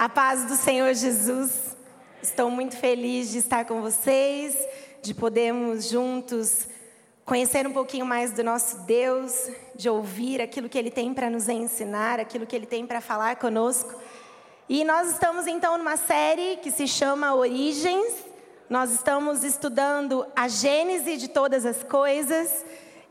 A paz do Senhor Jesus. Estou muito feliz de estar com vocês, de podermos juntos conhecer um pouquinho mais do nosso Deus, de ouvir aquilo que Ele tem para nos ensinar, aquilo que Ele tem para falar conosco. E nós estamos então numa série que se chama Origens. Nós estamos estudando a gênese de todas as coisas.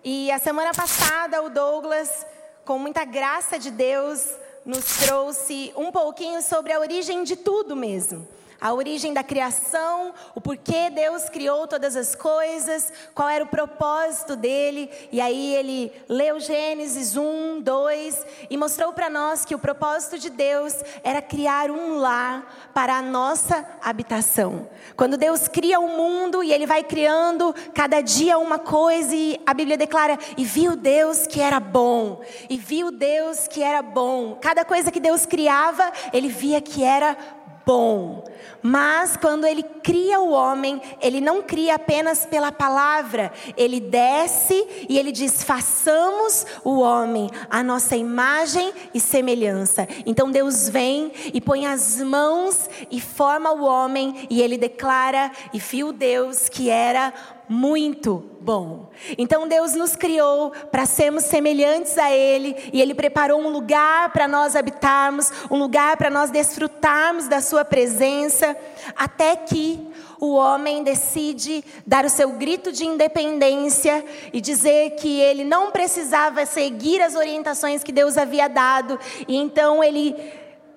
E a semana passada o Douglas, com muita graça de Deus, nos trouxe um pouquinho sobre a origem de tudo mesmo a origem da criação, o porquê Deus criou todas as coisas, qual era o propósito dele. E aí ele leu Gênesis 1, 2 e mostrou para nós que o propósito de Deus era criar um lar para a nossa habitação. Quando Deus cria o mundo e ele vai criando cada dia uma coisa e a Bíblia declara: "E viu Deus que era bom". E viu Deus que era bom. Cada coisa que Deus criava, ele via que era bom. Mas quando ele cria o homem, ele não cria apenas pela palavra, ele desce e ele diz: façamos o homem a nossa imagem e semelhança. Então Deus vem e põe as mãos e forma o homem, e ele declara: e viu Deus que era muito bom. Então Deus nos criou para sermos semelhantes a Ele e Ele preparou um lugar para nós habitarmos, um lugar para nós desfrutarmos da Sua presença, até que o homem decide dar o seu grito de independência e dizer que ele não precisava seguir as orientações que Deus havia dado, e então ele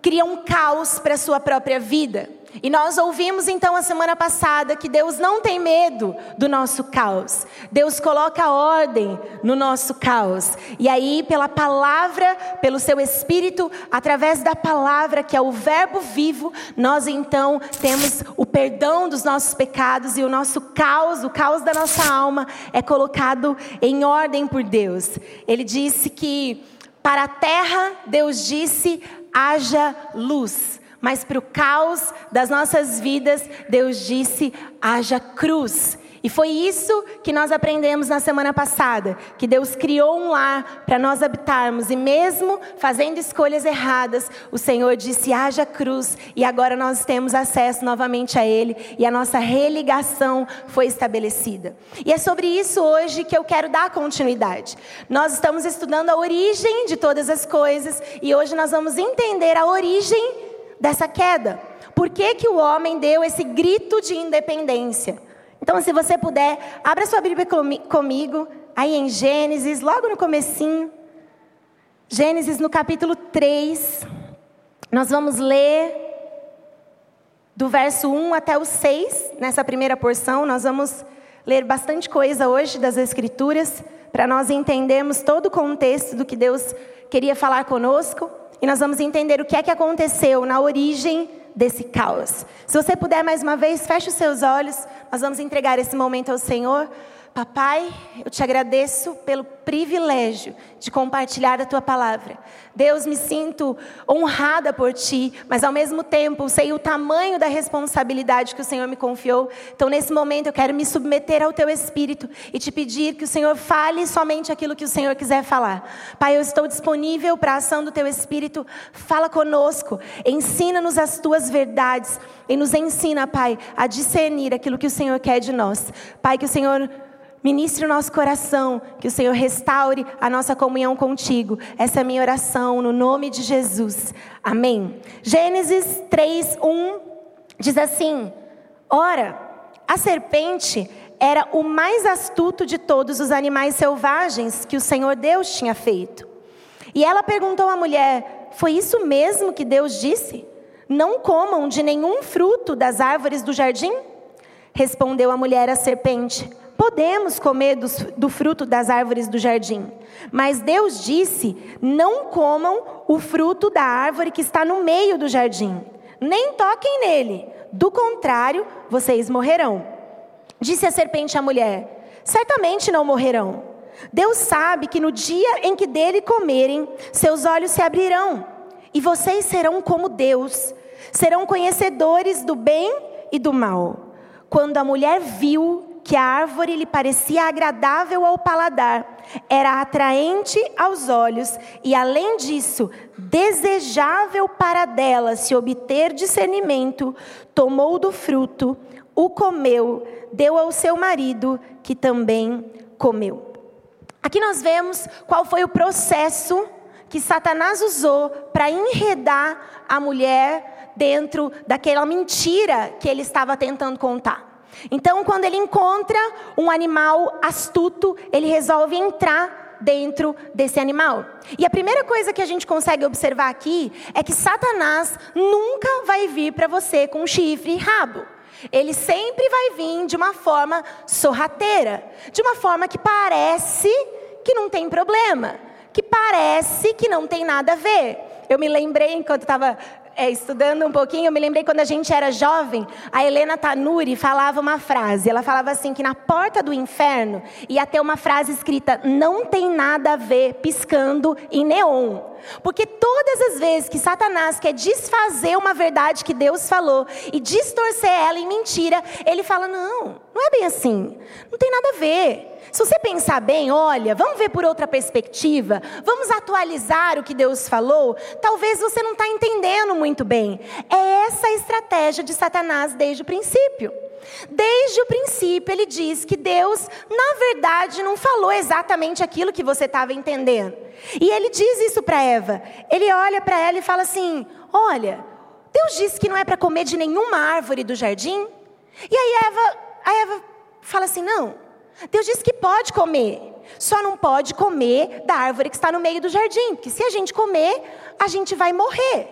cria um caos para a sua própria vida. E nós ouvimos então a semana passada que Deus não tem medo do nosso caos. Deus coloca ordem no nosso caos. E aí, pela palavra, pelo seu espírito, através da palavra, que é o Verbo vivo, nós então temos o perdão dos nossos pecados e o nosso caos, o caos da nossa alma, é colocado em ordem por Deus. Ele disse que para a terra, Deus disse: haja luz mas para o caos das nossas vidas, Deus disse: haja cruz. E foi isso que nós aprendemos na semana passada, que Deus criou um lar para nós habitarmos e mesmo fazendo escolhas erradas, o Senhor disse: "Haja cruz", e agora nós temos acesso novamente a ele e a nossa religação foi estabelecida. E é sobre isso hoje que eu quero dar continuidade. Nós estamos estudando a origem de todas as coisas e hoje nós vamos entender a origem dessa queda. Por que, que o homem deu esse grito de independência? Então, se você puder, abra sua Bíblia comigo, aí em Gênesis, logo no comecinho. Gênesis no capítulo 3. Nós vamos ler do verso 1 até o 6, nessa primeira porção. Nós vamos ler bastante coisa hoje das Escrituras, para nós entendermos todo o contexto do que Deus queria falar conosco e nós vamos entender o que é que aconteceu na origem desse caos. Se você puder mais uma vez, feche os seus olhos, nós vamos entregar esse momento ao Senhor. Papai, eu te agradeço pelo privilégio de compartilhar a tua palavra. Deus, me sinto honrada por ti, mas ao mesmo tempo sei o tamanho da responsabilidade que o Senhor me confiou. Então, nesse momento, eu quero me submeter ao teu espírito e te pedir que o Senhor fale somente aquilo que o Senhor quiser falar. Pai, eu estou disponível para a ação do teu espírito. Fala conosco, ensina-nos as tuas verdades e nos ensina, Pai, a discernir aquilo que o Senhor quer de nós. Pai, que o Senhor Ministre o nosso coração, que o Senhor restaure a nossa comunhão contigo. Essa é a minha oração, no nome de Jesus. Amém. Gênesis 3, 1 diz assim: Ora, a serpente era o mais astuto de todos os animais selvagens que o Senhor Deus tinha feito. E ela perguntou à mulher: Foi isso mesmo que Deus disse? Não comam de nenhum fruto das árvores do jardim? Respondeu a mulher à serpente: podemos comer do, do fruto das árvores do jardim. Mas Deus disse: não comam o fruto da árvore que está no meio do jardim, nem toquem nele, do contrário, vocês morrerão. Disse a serpente à mulher: certamente não morrerão. Deus sabe que no dia em que dele comerem, seus olhos se abrirão, e vocês serão como Deus, serão conhecedores do bem e do mal. Quando a mulher viu que a árvore lhe parecia agradável ao paladar, era atraente aos olhos e, além disso, desejável para dela se obter discernimento, tomou do fruto, o comeu, deu ao seu marido, que também comeu. Aqui nós vemos qual foi o processo que Satanás usou para enredar a mulher dentro daquela mentira que ele estava tentando contar. Então, quando ele encontra um animal astuto, ele resolve entrar dentro desse animal. E a primeira coisa que a gente consegue observar aqui é que Satanás nunca vai vir para você com chifre e rabo. Ele sempre vai vir de uma forma sorrateira, de uma forma que parece que não tem problema, que parece que não tem nada a ver. Eu me lembrei enquanto estava é, estudando um pouquinho, eu me lembrei quando a gente era jovem, a Helena Tanuri falava uma frase. Ela falava assim que na porta do inferno ia ter uma frase escrita: "Não tem nada a ver", piscando em neon. Porque todas as vezes que Satanás quer desfazer uma verdade que Deus falou e distorcer ela em mentira, ele fala: "Não, não é bem assim. Não tem nada a ver". Se você pensar bem, olha, vamos ver por outra perspectiva, vamos atualizar o que Deus falou, talvez você não está entendendo muito bem. É essa a estratégia de Satanás desde o princípio. Desde o princípio, ele diz que Deus, na verdade, não falou exatamente aquilo que você estava entendendo. E ele diz isso para Eva. Ele olha para ela e fala assim: Olha, Deus disse que não é para comer de nenhuma árvore do jardim. E aí Eva, a Eva fala assim: Não, Deus diz que pode comer, só não pode comer da árvore que está no meio do jardim, porque se a gente comer, a gente vai morrer.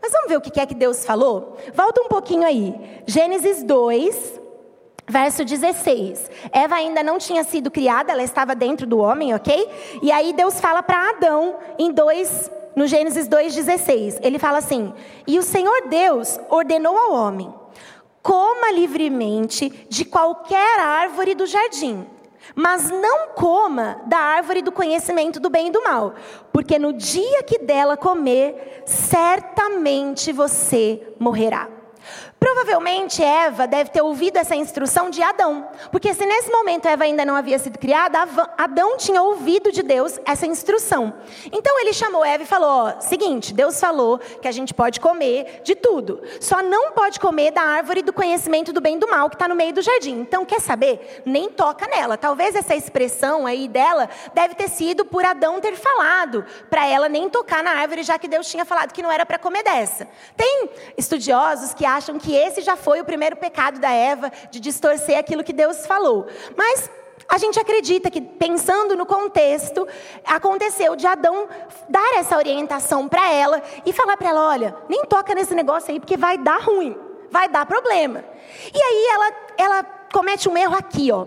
Mas vamos ver o que é que Deus falou? Volta um pouquinho aí. Gênesis 2, verso 16. Eva ainda não tinha sido criada, ela estava dentro do homem, ok? E aí Deus fala para Adão em 2, no Gênesis 2,16. Ele fala assim: E o Senhor Deus ordenou ao homem Coma livremente de qualquer árvore do jardim, mas não coma da árvore do conhecimento do bem e do mal, porque no dia que dela comer, certamente você morrerá. Provavelmente Eva deve ter ouvido essa instrução de Adão, porque se nesse momento Eva ainda não havia sido criada, Adão tinha ouvido de Deus essa instrução. Então ele chamou Eva e falou: ó, seguinte, Deus falou que a gente pode comer de tudo, só não pode comer da árvore do conhecimento do bem e do mal que está no meio do jardim. Então quer saber? Nem toca nela. Talvez essa expressão aí dela deve ter sido por Adão ter falado para ela nem tocar na árvore, já que Deus tinha falado que não era para comer dessa. Tem estudiosos que acham que esse já foi o primeiro pecado da Eva, de distorcer aquilo que Deus falou. Mas a gente acredita que, pensando no contexto, aconteceu de Adão dar essa orientação para ela e falar para ela: olha, nem toca nesse negócio aí, porque vai dar ruim, vai dar problema. E aí ela, ela comete um erro aqui, ó.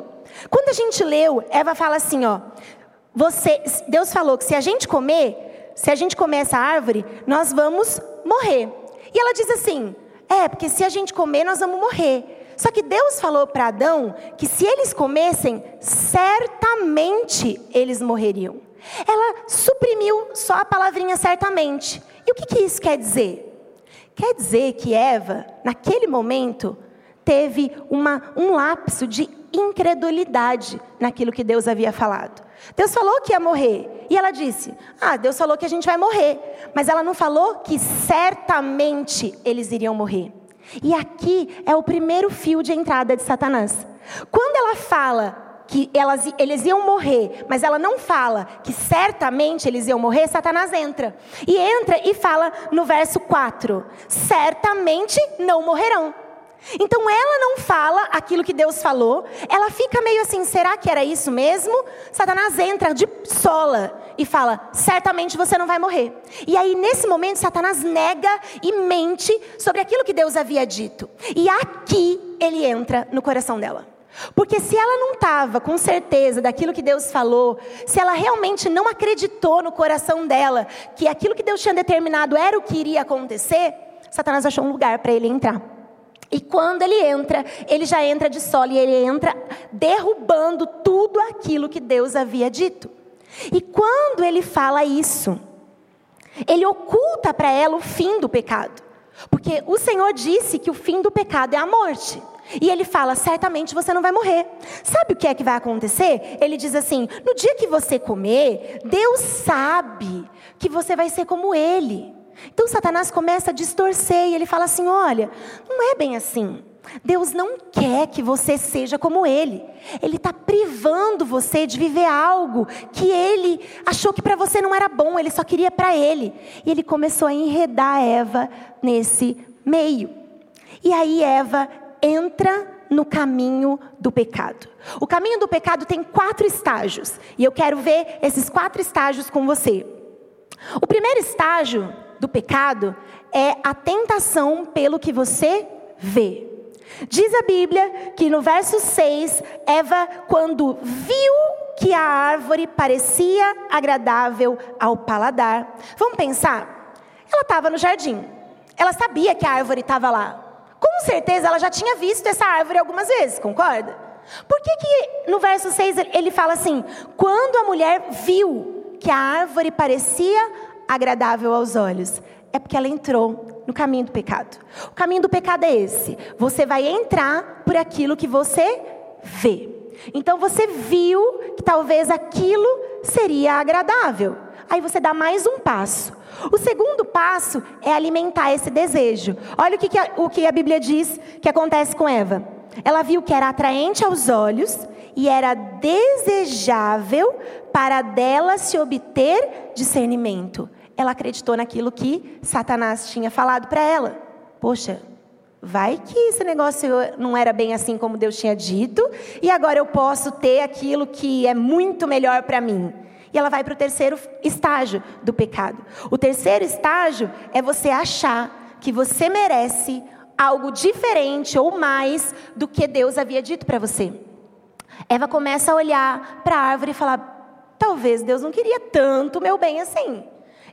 Quando a gente leu, Eva fala assim, ó. Você, Deus falou que se a gente comer, se a gente comer essa árvore, nós vamos morrer. E ela diz assim: é, porque se a gente comer, nós vamos morrer. Só que Deus falou para Adão que se eles comessem, certamente eles morreriam. Ela suprimiu só a palavrinha certamente. E o que, que isso quer dizer? Quer dizer que Eva, naquele momento, teve uma, um lapso de incredulidade naquilo que Deus havia falado. Deus falou que ia morrer. E ela disse: Ah, Deus falou que a gente vai morrer. Mas ela não falou que certamente eles iriam morrer. E aqui é o primeiro fio de entrada de Satanás. Quando ela fala que elas, eles iam morrer, mas ela não fala que certamente eles iam morrer, Satanás entra. E entra e fala no verso 4: certamente não morrerão. Então ela não fala aquilo que Deus falou, ela fica meio assim: será que era isso mesmo? Satanás entra de sola e fala: certamente você não vai morrer. E aí, nesse momento, Satanás nega e mente sobre aquilo que Deus havia dito. E aqui ele entra no coração dela. Porque se ela não estava com certeza daquilo que Deus falou, se ela realmente não acreditou no coração dela que aquilo que Deus tinha determinado era o que iria acontecer, Satanás achou um lugar para ele entrar. E quando ele entra, ele já entra de solo e ele entra derrubando tudo aquilo que Deus havia dito. E quando ele fala isso, ele oculta para ela o fim do pecado. Porque o Senhor disse que o fim do pecado é a morte. E ele fala: certamente você não vai morrer. Sabe o que é que vai acontecer? Ele diz assim: no dia que você comer, Deus sabe que você vai ser como ele. Então Satanás começa a distorcer e ele fala assim: olha, não é bem assim. Deus não quer que você seja como Ele. Ele está privando você de viver algo que Ele achou que para você não era bom, Ele só queria para Ele. E Ele começou a enredar Eva nesse meio. E aí Eva entra no caminho do pecado. O caminho do pecado tem quatro estágios. E eu quero ver esses quatro estágios com você. O primeiro estágio do pecado é a tentação pelo que você vê. Diz a Bíblia que no verso 6, Eva, quando viu que a árvore parecia agradável ao paladar, vamos pensar? Ela estava no jardim, ela sabia que a árvore estava lá. Com certeza ela já tinha visto essa árvore algumas vezes, concorda? Por que, que no verso 6 ele fala assim: quando a mulher viu que a árvore parecia agradável aos olhos? É porque ela entrou no caminho do pecado. O caminho do pecado é esse: você vai entrar por aquilo que você vê. Então você viu que talvez aquilo seria agradável. Aí você dá mais um passo. O segundo passo é alimentar esse desejo. Olha o que, que a, o que a Bíblia diz que acontece com Eva. Ela viu que era atraente aos olhos e era desejável para dela se obter discernimento ela acreditou naquilo que Satanás tinha falado para ela. Poxa, vai que esse negócio não era bem assim como Deus tinha dito, e agora eu posso ter aquilo que é muito melhor para mim. E ela vai para o terceiro estágio do pecado. O terceiro estágio é você achar que você merece algo diferente ou mais do que Deus havia dito para você. Eva começa a olhar para a árvore e falar: talvez Deus não queria tanto meu bem assim.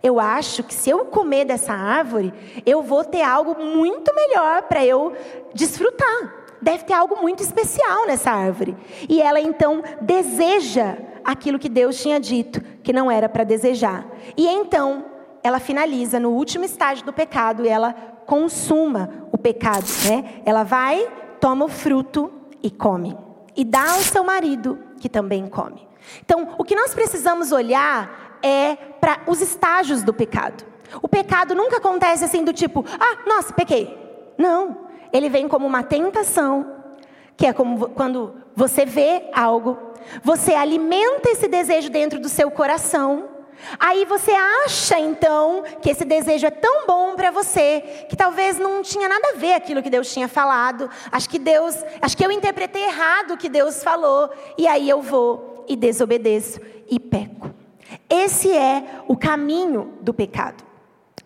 Eu acho que se eu comer dessa árvore, eu vou ter algo muito melhor para eu desfrutar. Deve ter algo muito especial nessa árvore. E ela então deseja aquilo que Deus tinha dito que não era para desejar. E então ela finaliza no último estágio do pecado e ela consuma o pecado, né? Ela vai, toma o fruto e come. E dá ao seu marido, que também come. Então, o que nós precisamos olhar é para os estágios do pecado. O pecado nunca acontece assim do tipo, ah, nossa, pequei. Não. Ele vem como uma tentação, que é como quando você vê algo, você alimenta esse desejo dentro do seu coração. Aí você acha então que esse desejo é tão bom para você que talvez não tinha nada a ver aquilo que Deus tinha falado. Acho que Deus, acho que eu interpretei errado o que Deus falou e aí eu vou e desobedeço e peco. Esse é o caminho do pecado.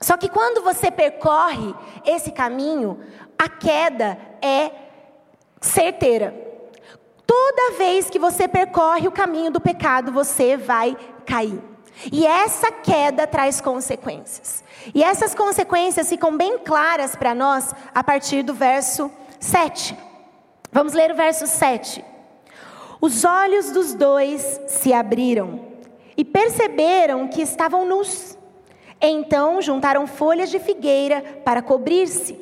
Só que quando você percorre esse caminho, a queda é certeira. Toda vez que você percorre o caminho do pecado, você vai cair. E essa queda traz consequências. E essas consequências ficam bem claras para nós a partir do verso 7. Vamos ler o verso 7. Os olhos dos dois se abriram e perceberam que estavam nus. Então juntaram folhas de figueira para cobrir-se.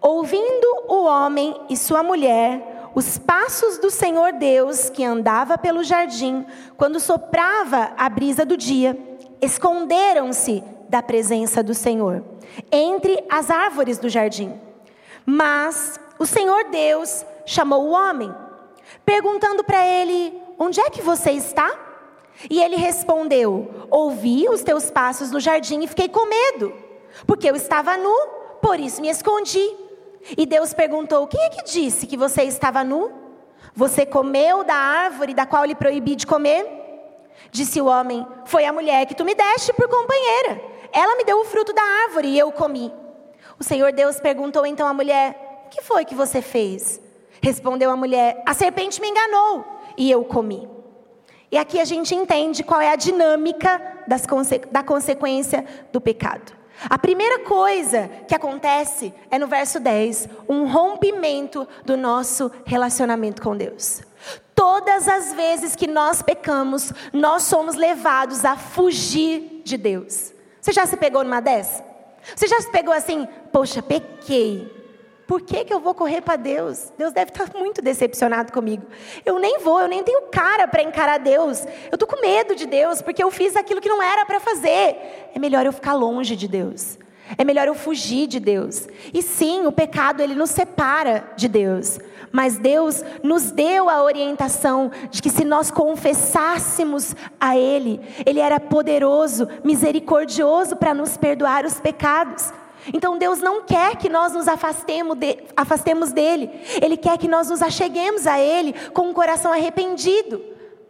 Ouvindo o homem e sua mulher os passos do Senhor Deus que andava pelo jardim, quando soprava a brisa do dia, esconderam-se da presença do Senhor, entre as árvores do jardim. Mas o Senhor Deus chamou o homem, perguntando para ele: Onde é que você está? E ele respondeu: Ouvi os teus passos no jardim e fiquei com medo, porque eu estava nu, por isso me escondi. E Deus perguntou: Quem é que disse que você estava nu? Você comeu da árvore da qual lhe proibi de comer? Disse o homem: Foi a mulher que tu me deste por companheira. Ela me deu o fruto da árvore e eu comi. O Senhor Deus perguntou então à mulher: O que foi que você fez? Respondeu a mulher: A serpente me enganou e eu comi. E aqui a gente entende qual é a dinâmica das, da consequência do pecado. A primeira coisa que acontece é no verso 10, um rompimento do nosso relacionamento com Deus. Todas as vezes que nós pecamos, nós somos levados a fugir de Deus. Você já se pegou numa dessa? Você já se pegou assim, poxa, pequei. Por que, que eu vou correr para Deus? Deus deve estar muito decepcionado comigo. Eu nem vou, eu nem tenho cara para encarar Deus. Eu estou com medo de Deus porque eu fiz aquilo que não era para fazer. É melhor eu ficar longe de Deus. É melhor eu fugir de Deus. E sim, o pecado ele nos separa de Deus. Mas Deus nos deu a orientação de que se nós confessássemos a Ele, Ele era poderoso, misericordioso para nos perdoar os pecados. Então Deus não quer que nós nos afastemos, de, afastemos dele. Ele quer que nós nos acheguemos a ele com um coração arrependido.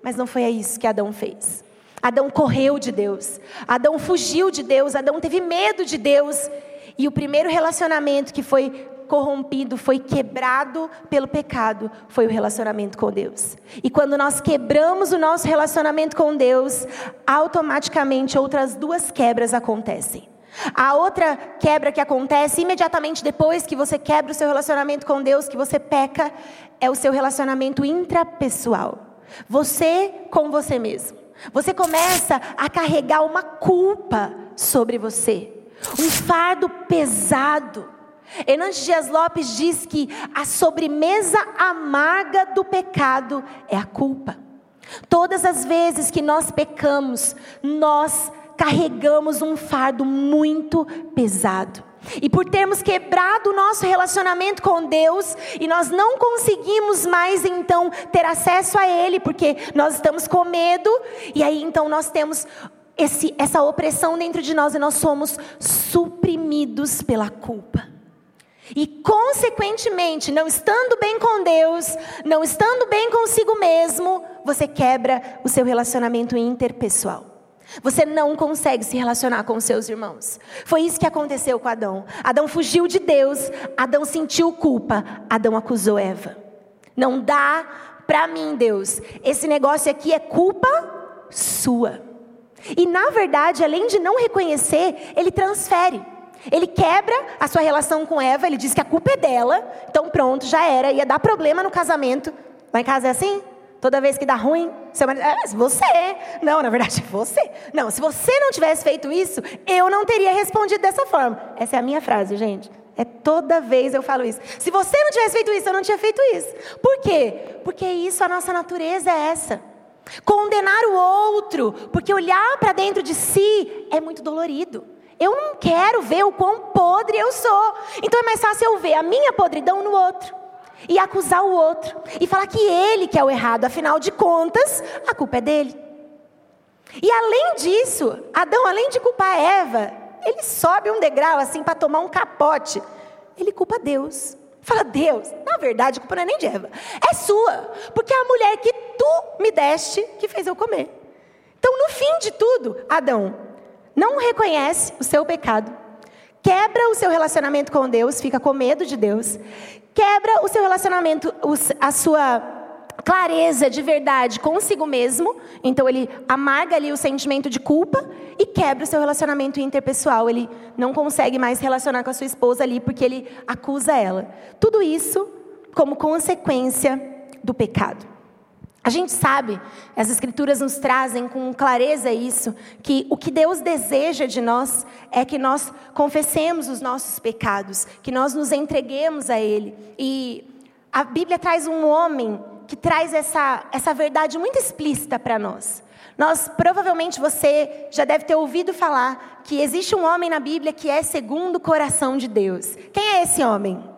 Mas não foi isso que Adão fez. Adão correu de Deus. Adão fugiu de Deus. Adão teve medo de Deus. E o primeiro relacionamento que foi corrompido, foi quebrado pelo pecado, foi o relacionamento com Deus. E quando nós quebramos o nosso relacionamento com Deus, automaticamente outras duas quebras acontecem. A outra quebra que acontece imediatamente depois que você quebra o seu relacionamento com Deus, que você peca, é o seu relacionamento intrapessoal. Você com você mesmo. Você começa a carregar uma culpa sobre você, um fardo pesado. Hernandes Dias Lopes diz que a sobremesa amarga do pecado é a culpa. Todas as vezes que nós pecamos, nós carregamos um fardo muito pesado. E por termos quebrado o nosso relacionamento com Deus, e nós não conseguimos mais então ter acesso a Ele, porque nós estamos com medo, e aí então nós temos esse, essa opressão dentro de nós e nós somos suprimidos pela culpa. E, consequentemente, não estando bem com Deus, não estando bem consigo mesmo, você quebra o seu relacionamento interpessoal. Você não consegue se relacionar com os seus irmãos. Foi isso que aconteceu com Adão. Adão fugiu de Deus, Adão sentiu culpa, Adão acusou Eva. Não dá para mim, Deus. Esse negócio aqui é culpa sua. E na verdade, além de não reconhecer, ele transfere. Ele quebra a sua relação com Eva, ele diz que a culpa é dela. Então pronto, já era, ia dar problema no casamento. Lá em casa é assim? Toda vez que dá ruim, seu marido, ah, você. Não, na verdade, você. Não, se você não tivesse feito isso, eu não teria respondido dessa forma. Essa é a minha frase, gente. É toda vez eu falo isso. Se você não tivesse feito isso, eu não tinha feito isso. Por quê? Porque isso, a nossa natureza é essa. Condenar o outro, porque olhar para dentro de si é muito dolorido. Eu não quero ver o quão podre eu sou. Então é mais fácil eu ver a minha podridão no outro e acusar o outro e falar que ele que é o errado, afinal de contas, a culpa é dele. E além disso, Adão, além de culpar Eva, ele sobe um degrau assim para tomar um capote. Ele culpa Deus. Fala, Deus, na verdade a culpa não é nem de Eva, é sua, porque é a mulher que tu me deste que fez eu comer. Então, no fim de tudo, Adão não reconhece o seu pecado, quebra o seu relacionamento com Deus, fica com medo de Deus, quebra o seu relacionamento, a sua clareza de verdade consigo mesmo, então ele amarga ali o sentimento de culpa e quebra o seu relacionamento interpessoal, ele não consegue mais relacionar com a sua esposa ali porque ele acusa ela. Tudo isso como consequência do pecado. A gente sabe, as Escrituras nos trazem com clareza isso, que o que Deus deseja de nós é que nós confessemos os nossos pecados, que nós nos entreguemos a Ele. E a Bíblia traz um homem que traz essa, essa verdade muito explícita para nós. Nós, provavelmente você já deve ter ouvido falar que existe um homem na Bíblia que é segundo o coração de Deus. Quem é esse homem?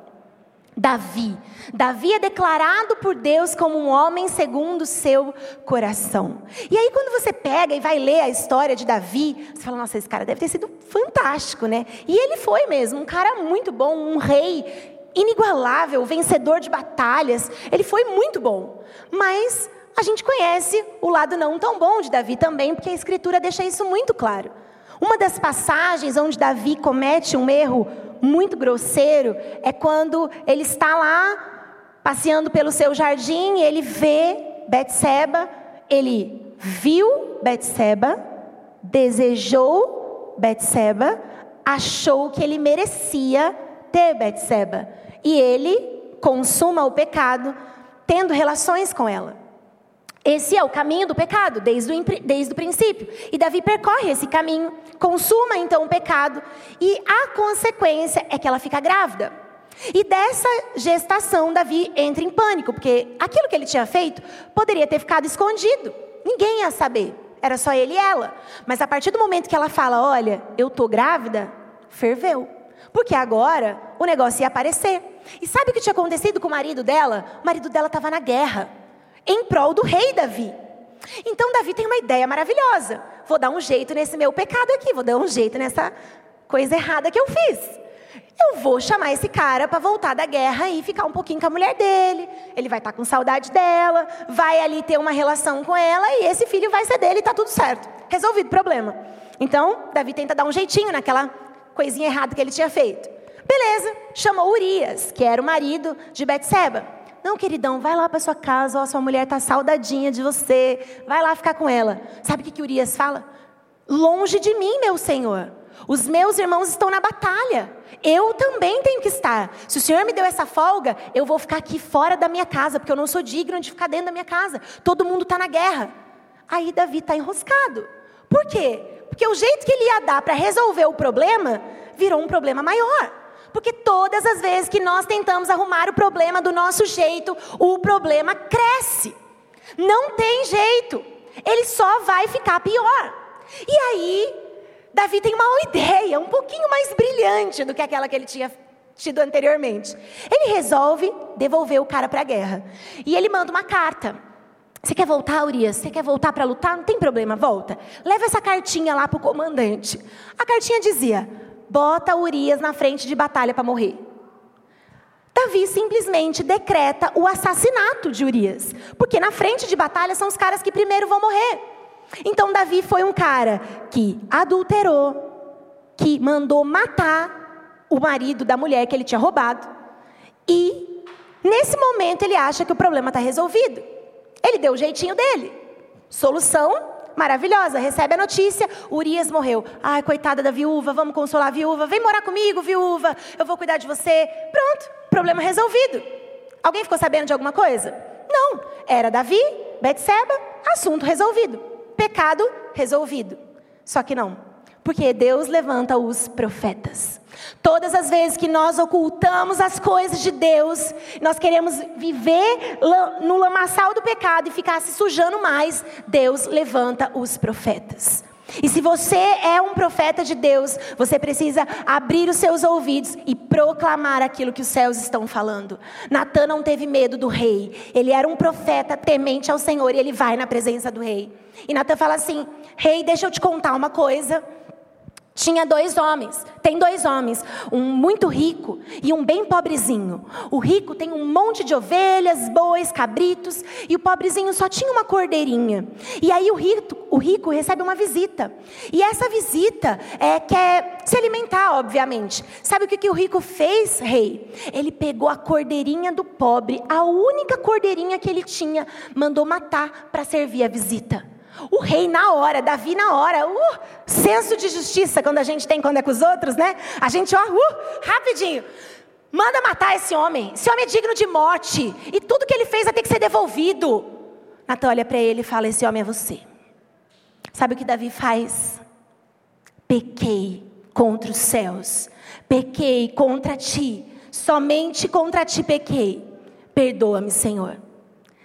Davi. Davi é declarado por Deus como um homem segundo o seu coração. E aí, quando você pega e vai ler a história de Davi, você fala: nossa, esse cara deve ter sido fantástico, né? E ele foi mesmo, um cara muito bom, um rei inigualável, vencedor de batalhas. Ele foi muito bom. Mas a gente conhece o lado não tão bom de Davi também, porque a Escritura deixa isso muito claro. Uma das passagens onde Davi comete um erro muito grosseiro é quando ele está lá passeando pelo seu jardim, ele vê Betseba, ele viu Betseba, desejou Betseba, achou que ele merecia ter Betseba, e ele consuma o pecado tendo relações com ela. Esse é o caminho do pecado, desde o, desde o princípio. E Davi percorre esse caminho, consuma então o pecado, e a consequência é que ela fica grávida. E dessa gestação, Davi entra em pânico, porque aquilo que ele tinha feito poderia ter ficado escondido. Ninguém ia saber. Era só ele e ela. Mas a partir do momento que ela fala: Olha, eu tô grávida, ferveu. Porque agora o negócio ia aparecer. E sabe o que tinha acontecido com o marido dela? O marido dela estava na guerra, em prol do rei Davi. Então Davi tem uma ideia maravilhosa. Vou dar um jeito nesse meu pecado aqui, vou dar um jeito nessa coisa errada que eu fiz. Eu vou chamar esse cara para voltar da guerra e ficar um pouquinho com a mulher dele. Ele vai estar tá com saudade dela, vai ali ter uma relação com ela e esse filho vai ser dele e tá tudo certo. Resolvido o problema. Então, Davi tenta dar um jeitinho naquela coisinha errada que ele tinha feito. Beleza, chamou Urias, que era o marido de Betseba. Não, queridão, vai lá para sua casa, ó, sua mulher tá saudadinha de você, vai lá ficar com ela. Sabe o que, que Urias fala? Longe de mim, meu senhor. Os meus irmãos estão na batalha. Eu também tenho que estar. Se o Senhor me deu essa folga, eu vou ficar aqui fora da minha casa, porque eu não sou digno de ficar dentro da minha casa. Todo mundo está na guerra. Aí Davi está enroscado. Por quê? Porque o jeito que ele ia dar para resolver o problema virou um problema maior. Porque todas as vezes que nós tentamos arrumar o problema do nosso jeito, o problema cresce. Não tem jeito. Ele só vai ficar pior. E aí, Davi tem uma ideia um pouquinho mais brilhante do que aquela que ele tinha tido anteriormente. Ele resolve devolver o cara para a guerra. E ele manda uma carta. Você quer voltar, Urias? Você quer voltar para lutar? Não tem problema, volta. Leva essa cartinha lá para o comandante. A cartinha dizia: bota Urias na frente de batalha para morrer. Davi simplesmente decreta o assassinato de Urias. Porque na frente de batalha são os caras que primeiro vão morrer. Então Davi foi um cara que adulterou, que mandou matar o marido da mulher que ele tinha roubado. E nesse momento ele acha que o problema está resolvido. Ele deu o jeitinho dele. Solução maravilhosa. Recebe a notícia: Urias morreu. Ai, coitada da viúva, vamos consolar a viúva. Vem morar comigo, viúva. Eu vou cuidar de você. Pronto, problema resolvido. Alguém ficou sabendo de alguma coisa? Não. Era Davi, Betseba, assunto resolvido pecado resolvido. Só que não, porque Deus levanta os profetas. Todas as vezes que nós ocultamos as coisas de Deus, nós queremos viver no lamaçal do pecado e ficar se sujando mais, Deus levanta os profetas. E se você é um profeta de Deus, você precisa abrir os seus ouvidos e proclamar aquilo que os céus estão falando. Natan não teve medo do rei. Ele era um profeta temente ao Senhor e ele vai na presença do rei. E Natan fala assim: Rei, deixa eu te contar uma coisa. Tinha dois homens, tem dois homens, um muito rico e um bem pobrezinho. O rico tem um monte de ovelhas, bois, cabritos, e o pobrezinho só tinha uma cordeirinha. E aí o rico, o rico recebe uma visita. E essa visita é, quer se alimentar, obviamente. Sabe o que, que o rico fez, rei? Ele pegou a cordeirinha do pobre, a única cordeirinha que ele tinha, mandou matar para servir a visita. O rei na hora, Davi na hora, uh, senso de justiça quando a gente tem quando é com os outros, né? A gente, ó, uh, rapidinho. Manda matar esse homem. Esse homem é digno de morte. E tudo que ele fez vai ter que ser devolvido. Natan olha para ele e fala: Esse homem é você. Sabe o que Davi faz? Pequei contra os céus. Pequei contra ti. Somente contra ti pequei. Perdoa-me, Senhor.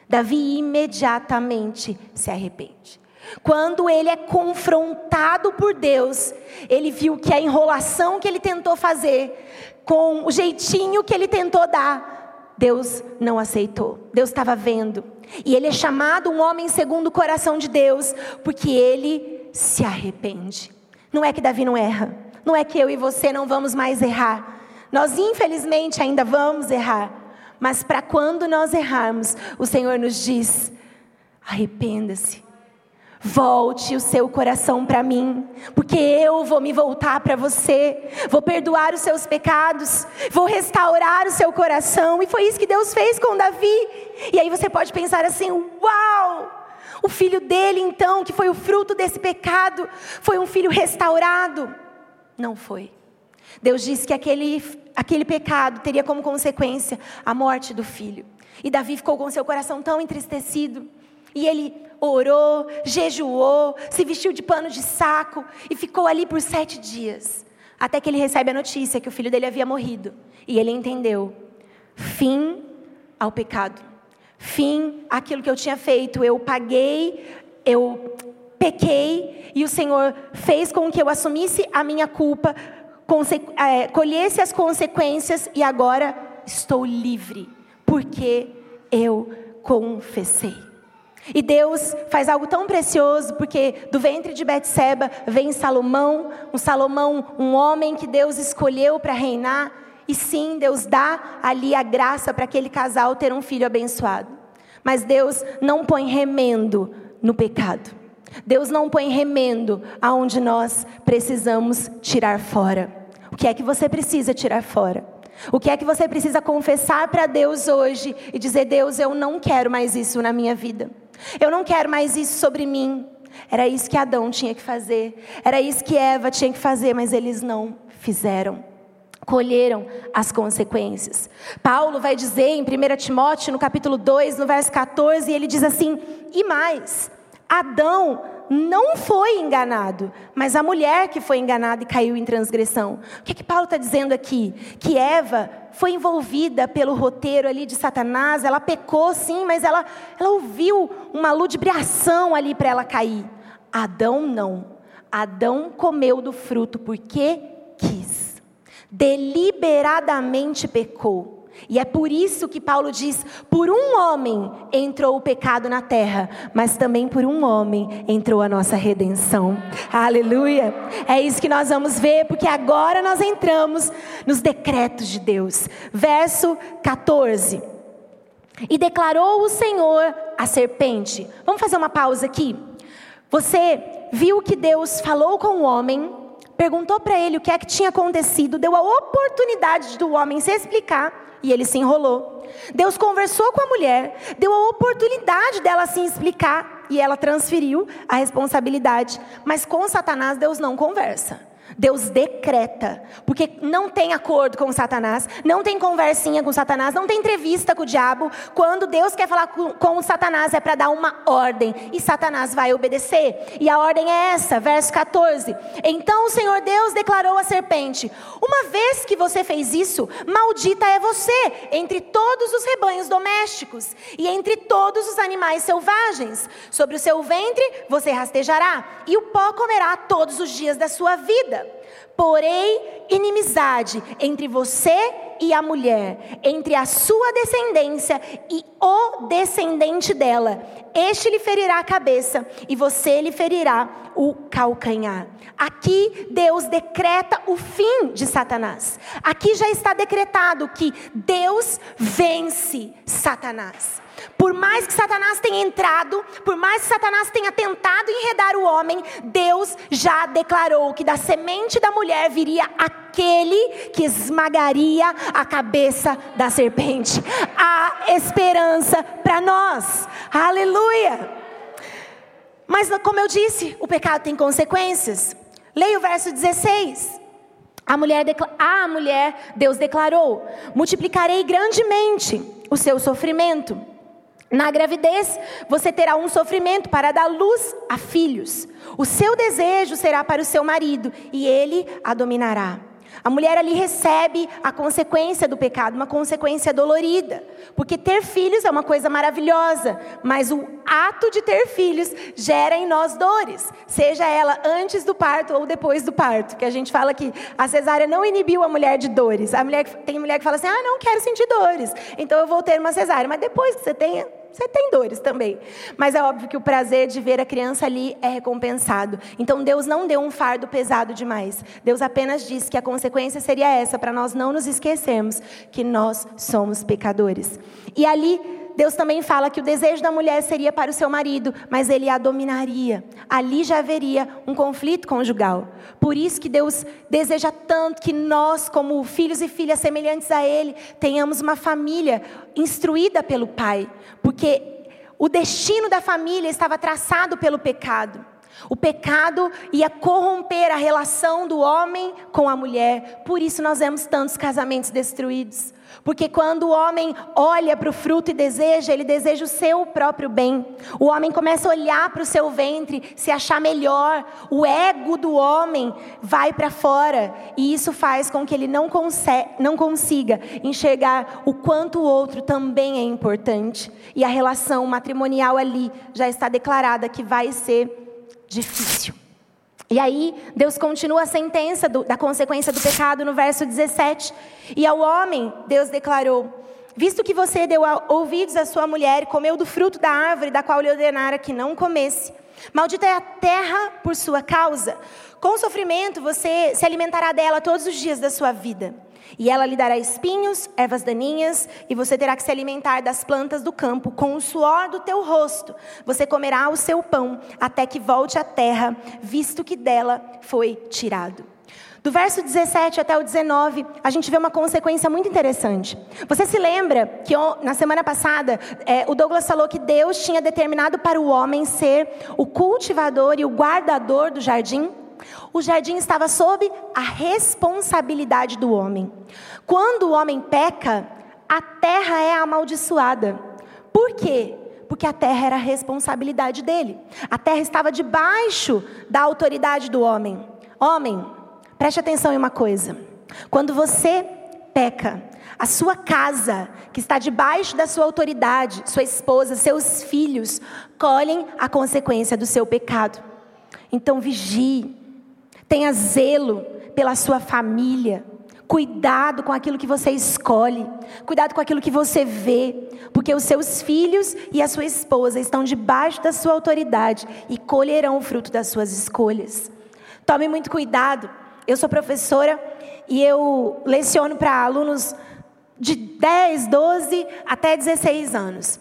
Davi imediatamente se arrepende. Quando ele é confrontado por Deus, ele viu que a enrolação que ele tentou fazer, com o jeitinho que ele tentou dar, Deus não aceitou. Deus estava vendo. E ele é chamado um homem segundo o coração de Deus, porque ele se arrepende. Não é que Davi não erra. Não é que eu e você não vamos mais errar. Nós, infelizmente, ainda vamos errar. Mas para quando nós errarmos, o Senhor nos diz: arrependa-se Volte o seu coração para mim, porque eu vou me voltar para você, vou perdoar os seus pecados, vou restaurar o seu coração, e foi isso que Deus fez com Davi. E aí você pode pensar assim: uau! O filho dele, então, que foi o fruto desse pecado, foi um filho restaurado? Não foi. Deus disse que aquele, aquele pecado teria como consequência a morte do filho. E Davi ficou com seu coração tão entristecido. E ele orou, jejuou, se vestiu de pano de saco e ficou ali por sete dias, Até que ele recebe a notícia que o filho dele havia morrido. E ele entendeu: fim ao pecado. Fim àquilo que eu tinha feito. Eu paguei, eu pequei, e o Senhor fez com que eu assumisse a minha culpa, é, colhesse as consequências, e agora estou livre, porque eu confessei. E Deus faz algo tão precioso, porque do ventre de Betseba vem Salomão, um Salomão, um homem que Deus escolheu para reinar, e sim, Deus dá ali a graça para aquele casal ter um filho abençoado. Mas Deus não põe remendo no pecado. Deus não põe remendo aonde nós precisamos tirar fora. O que é que você precisa tirar fora? O que é que você precisa confessar para Deus hoje e dizer: Deus, eu não quero mais isso na minha vida. Eu não quero mais isso sobre mim. Era isso que Adão tinha que fazer. Era isso que Eva tinha que fazer, mas eles não fizeram. Colheram as consequências. Paulo vai dizer em 1 Timóteo, no capítulo 2, no verso 14, ele diz assim: E mais, Adão não foi enganado, mas a mulher que foi enganada e caiu em transgressão. O que, é que Paulo está dizendo aqui? Que Eva foi envolvida pelo roteiro ali de Satanás, ela pecou sim, mas ela, ela ouviu uma ludibriação ali para ela cair. Adão não. Adão comeu do fruto porque quis. Deliberadamente pecou. E é por isso que Paulo diz: por um homem entrou o pecado na terra, mas também por um homem entrou a nossa redenção. Aleluia! É isso que nós vamos ver, porque agora nós entramos nos decretos de Deus. Verso 14. E declarou o Senhor a serpente. Vamos fazer uma pausa aqui. Você viu que Deus falou com o homem, perguntou para ele o que é que tinha acontecido, deu a oportunidade do homem se explicar e ele se enrolou. Deus conversou com a mulher, deu a oportunidade dela se explicar e ela transferiu a responsabilidade. Mas com Satanás, Deus não conversa. Deus decreta, porque não tem acordo com Satanás, não tem conversinha com Satanás, não tem entrevista com o diabo. Quando Deus quer falar com, com Satanás é para dar uma ordem e Satanás vai obedecer. E a ordem é essa, verso 14. Então o Senhor Deus declarou à serpente: Uma vez que você fez isso, maldita é você entre todos os rebanhos domésticos e entre todos os animais selvagens. Sobre o seu ventre você rastejará e o pó comerá todos os dias da sua vida. Porém, inimizade entre você e a mulher, entre a sua descendência e o descendente dela. Este lhe ferirá a cabeça e você lhe ferirá o calcanhar. Aqui Deus decreta o fim de Satanás. Aqui já está decretado que Deus vence Satanás. Por mais que Satanás tenha entrado, por mais que Satanás tenha tentado enredar o homem, Deus já declarou que da semente da mulher viria aquele que esmagaria a cabeça da serpente. Há esperança para nós. Aleluia! Mas, como eu disse, o pecado tem consequências. Leia o verso 16. A mulher, a mulher, Deus declarou: multiplicarei grandemente o seu sofrimento na gravidez, você terá um sofrimento para dar luz a filhos. O seu desejo será para o seu marido e ele a dominará. A mulher ali recebe a consequência do pecado, uma consequência dolorida, porque ter filhos é uma coisa maravilhosa, mas o ato de ter filhos gera em nós dores, seja ela antes do parto ou depois do parto, que a gente fala que a cesárea não inibiu a mulher de dores. A mulher tem mulher que fala assim: "Ah, não quero sentir dores, então eu vou ter uma cesárea", mas depois que você tenha você tem dores também. Mas é óbvio que o prazer de ver a criança ali é recompensado. Então Deus não deu um fardo pesado demais. Deus apenas disse que a consequência seria essa, para nós não nos esquecermos que nós somos pecadores. E ali Deus também fala que o desejo da mulher seria para o seu marido, mas ele a dominaria. Ali já haveria um conflito conjugal. Por isso que Deus deseja tanto que nós, como filhos e filhas semelhantes a ele, tenhamos uma família instruída pelo Pai, porque o destino da família estava traçado pelo pecado. O pecado ia corromper a relação do homem com a mulher. Por isso nós vemos tantos casamentos destruídos. Porque quando o homem olha para o fruto e deseja, ele deseja o seu próprio bem. O homem começa a olhar para o seu ventre, se achar melhor. O ego do homem vai para fora. E isso faz com que ele não, não consiga enxergar o quanto o outro também é importante. E a relação matrimonial ali já está declarada que vai ser difícil. E aí, Deus continua a sentença do, da consequência do pecado no verso 17. E ao homem, Deus declarou: Visto que você deu ouvidos à sua mulher e comeu do fruto da árvore da qual lhe ordenara que não comesse, maldita é a terra por sua causa. Com sofrimento você se alimentará dela todos os dias da sua vida. E ela lhe dará espinhos, ervas daninhas, e você terá que se alimentar das plantas do campo, com o suor do teu rosto. Você comerá o seu pão, até que volte à terra, visto que dela foi tirado. Do verso 17 até o 19, a gente vê uma consequência muito interessante. Você se lembra que na semana passada é, o Douglas falou que Deus tinha determinado para o homem ser o cultivador e o guardador do jardim? O jardim estava sob a responsabilidade do homem. Quando o homem peca, a terra é amaldiçoada. Por quê? Porque a terra era a responsabilidade dele. A terra estava debaixo da autoridade do homem. Homem, preste atenção em uma coisa. Quando você peca, a sua casa, que está debaixo da sua autoridade, sua esposa, seus filhos, colhem a consequência do seu pecado. Então vigie, Tenha zelo pela sua família. Cuidado com aquilo que você escolhe. Cuidado com aquilo que você vê. Porque os seus filhos e a sua esposa estão debaixo da sua autoridade e colherão o fruto das suas escolhas. Tome muito cuidado. Eu sou professora e eu leciono para alunos de 10, 12 até 16 anos.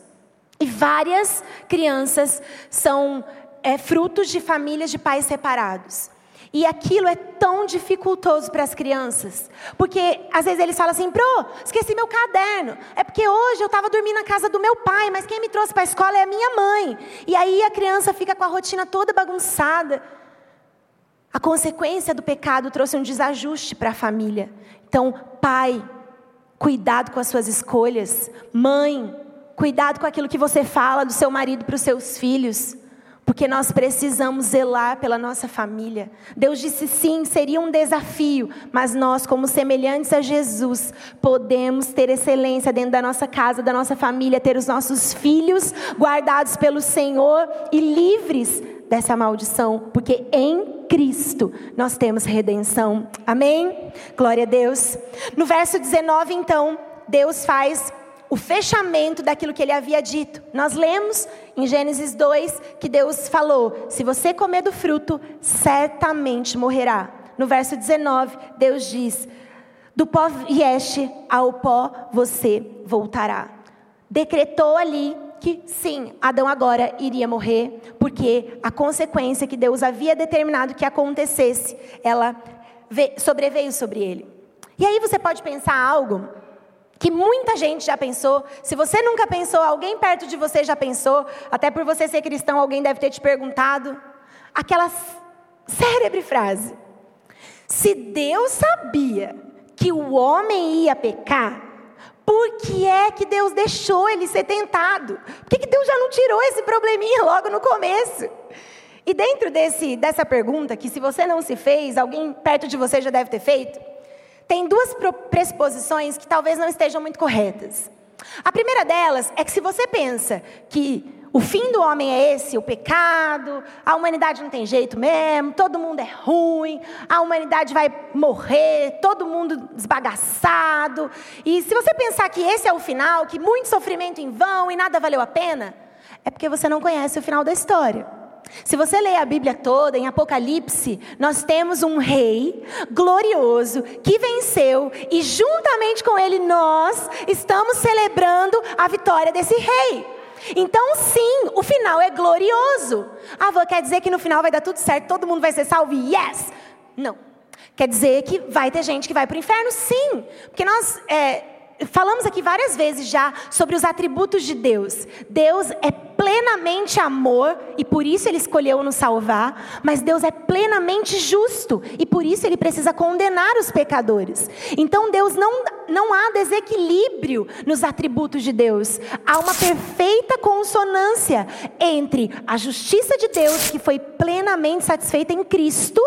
E várias crianças são é, frutos de famílias de pais separados. E aquilo é tão dificultoso para as crianças. Porque às vezes eles falam assim: Pro, esqueci meu caderno. É porque hoje eu estava dormindo na casa do meu pai, mas quem me trouxe para a escola é a minha mãe. E aí a criança fica com a rotina toda bagunçada. A consequência do pecado trouxe um desajuste para a família. Então, pai, cuidado com as suas escolhas. Mãe, cuidado com aquilo que você fala do seu marido para os seus filhos porque nós precisamos zelar pela nossa família. Deus disse sim, seria um desafio, mas nós, como semelhantes a Jesus, podemos ter excelência dentro da nossa casa, da nossa família, ter os nossos filhos guardados pelo Senhor e livres dessa maldição, porque em Cristo nós temos redenção. Amém? Glória a Deus. No verso 19, então, Deus faz o fechamento daquilo que ele havia dito. Nós lemos em Gênesis 2 que Deus falou: se você comer do fruto, certamente morrerá. No verso 19, Deus diz: do pó vieste, ao pó você voltará. Decretou ali que sim, Adão agora iria morrer, porque a consequência que Deus havia determinado que acontecesse, ela sobreveio sobre ele. E aí você pode pensar algo que muita gente já pensou. Se você nunca pensou, alguém perto de você já pensou. Até por você ser cristão, alguém deve ter te perguntado. Aquela célebre frase: Se Deus sabia que o homem ia pecar, por que é que Deus deixou ele ser tentado? Por que, que Deus já não tirou esse probleminha logo no começo? E dentro desse, dessa pergunta, que se você não se fez, alguém perto de você já deve ter feito, tem duas pressuposições que talvez não estejam muito corretas. A primeira delas é que se você pensa que o fim do homem é esse, o pecado, a humanidade não tem jeito mesmo, todo mundo é ruim, a humanidade vai morrer, todo mundo desbagaçado. E se você pensar que esse é o final, que muito sofrimento em vão e nada valeu a pena, é porque você não conhece o final da história. Se você ler a Bíblia toda, em Apocalipse, nós temos um rei glorioso que venceu e juntamente com ele nós estamos celebrando a vitória desse rei. Então, sim, o final é glorioso. Ah, quer dizer que no final vai dar tudo certo, todo mundo vai ser salvo? Yes! Não. Quer dizer que vai ter gente que vai para o inferno? Sim. Porque nós é, falamos aqui várias vezes já sobre os atributos de Deus. Deus é plenamente amor e por isso ele escolheu nos salvar, mas Deus é plenamente justo e por isso ele precisa condenar os pecadores. Então Deus não, não há desequilíbrio nos atributos de Deus, há uma perfeita consonância entre a justiça de Deus, que foi plenamente satisfeita em Cristo,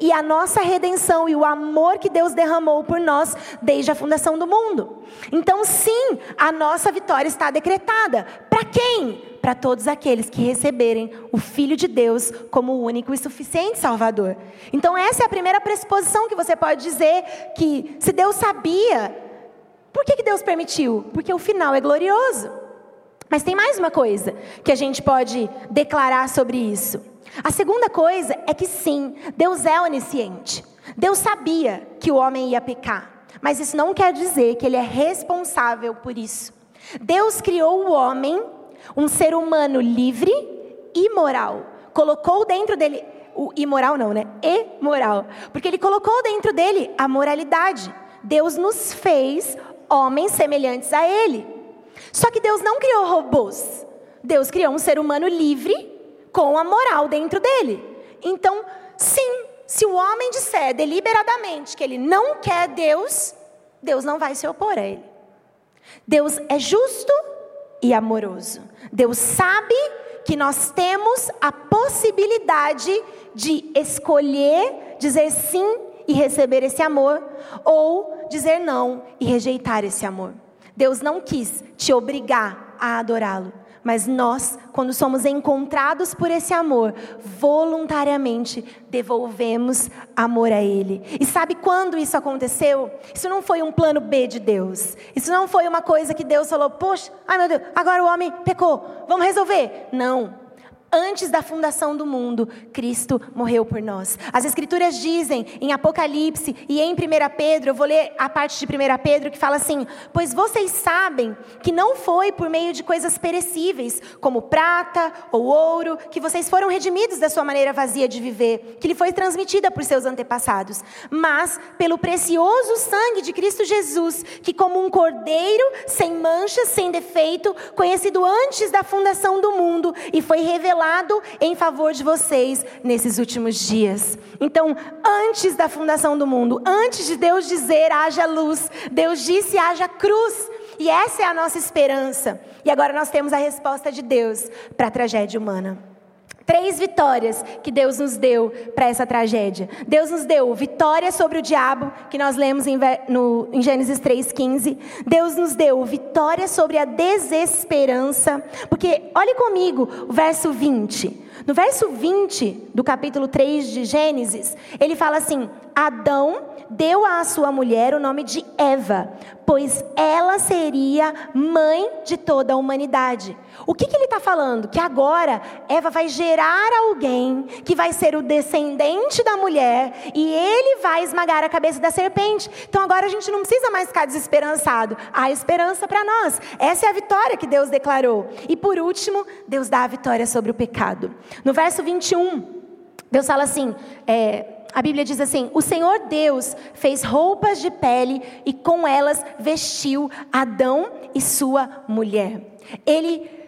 e a nossa redenção e o amor que Deus derramou por nós desde a fundação do mundo. Então, sim, a nossa vitória está decretada. Para quem? Para todos aqueles que receberem o Filho de Deus como o único e suficiente Salvador. Então, essa é a primeira pressuposição que você pode dizer que se Deus sabia, por que, que Deus permitiu? Porque o final é glorioso. Mas tem mais uma coisa que a gente pode declarar sobre isso. A segunda coisa é que sim, Deus é onisciente. Deus sabia que o homem ia pecar. Mas isso não quer dizer que ele é responsável por isso. Deus criou o homem, um ser humano livre e moral. Colocou dentro dele o imoral não, né? E moral, porque ele colocou dentro dele a moralidade. Deus nos fez homens semelhantes a ele. Só que Deus não criou robôs. Deus criou um ser humano livre com a moral dentro dele. Então, sim, se o homem disser deliberadamente que ele não quer Deus, Deus não vai se opor a ele. Deus é justo e amoroso. Deus sabe que nós temos a possibilidade de escolher dizer sim e receber esse amor, ou dizer não e rejeitar esse amor. Deus não quis te obrigar a adorá-lo. Mas nós, quando somos encontrados por esse amor, voluntariamente devolvemos amor a Ele. E sabe quando isso aconteceu? Isso não foi um plano B de Deus. Isso não foi uma coisa que Deus falou, poxa, ai meu Deus, agora o homem pecou, vamos resolver. Não antes da fundação do mundo, Cristo morreu por nós. As Escrituras dizem em Apocalipse e em 1 Pedro, eu vou ler a parte de 1 Pedro que fala assim: Pois vocês sabem que não foi por meio de coisas perecíveis, como prata ou ouro, que vocês foram redimidos da sua maneira vazia de viver, que lhe foi transmitida por seus antepassados, mas pelo precioso sangue de Cristo Jesus, que, como um cordeiro sem mancha, sem defeito, conhecido antes da fundação do mundo e foi revelado revelado em favor de vocês nesses últimos dias. Então, antes da fundação do mundo, antes de Deus dizer haja luz, Deus disse haja cruz. E essa é a nossa esperança. E agora nós temos a resposta de Deus para a tragédia humana. Três vitórias que Deus nos deu para essa tragédia. Deus nos deu vitória sobre o diabo, que nós lemos em, no, em Gênesis 3,15. Deus nos deu vitória sobre a desesperança. Porque, olhe comigo o verso 20. No verso 20 do capítulo 3 de Gênesis, ele fala assim: Adão deu à sua mulher o nome de Eva, pois ela seria mãe de toda a humanidade. O que, que ele está falando? Que agora Eva vai gerar alguém que vai ser o descendente da mulher e ele vai esmagar a cabeça da serpente. Então agora a gente não precisa mais ficar desesperançado. Há esperança para nós. Essa é a vitória que Deus declarou. E por último, Deus dá a vitória sobre o pecado. No verso 21, Deus fala assim: é, a Bíblia diz assim: O Senhor Deus fez roupas de pele e com elas vestiu Adão e sua mulher. Ele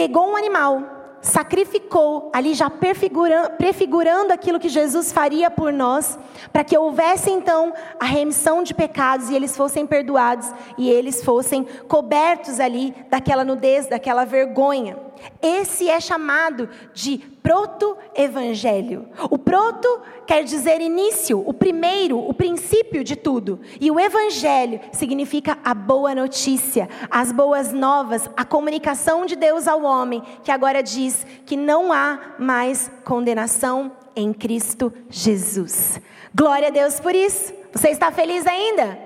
pegou um animal, sacrificou, ali já prefigurando, aquilo que Jesus faria por nós, para que houvesse então a remissão de pecados e eles fossem perdoados e eles fossem cobertos ali daquela nudez, daquela vergonha. Esse é chamado de proto-evangelho. O proto quer dizer início, o primeiro, o princípio de tudo. E o evangelho significa a boa notícia, as boas novas, a comunicação de Deus ao homem, que agora diz que não há mais condenação em Cristo Jesus. Glória a Deus por isso. Você está feliz ainda?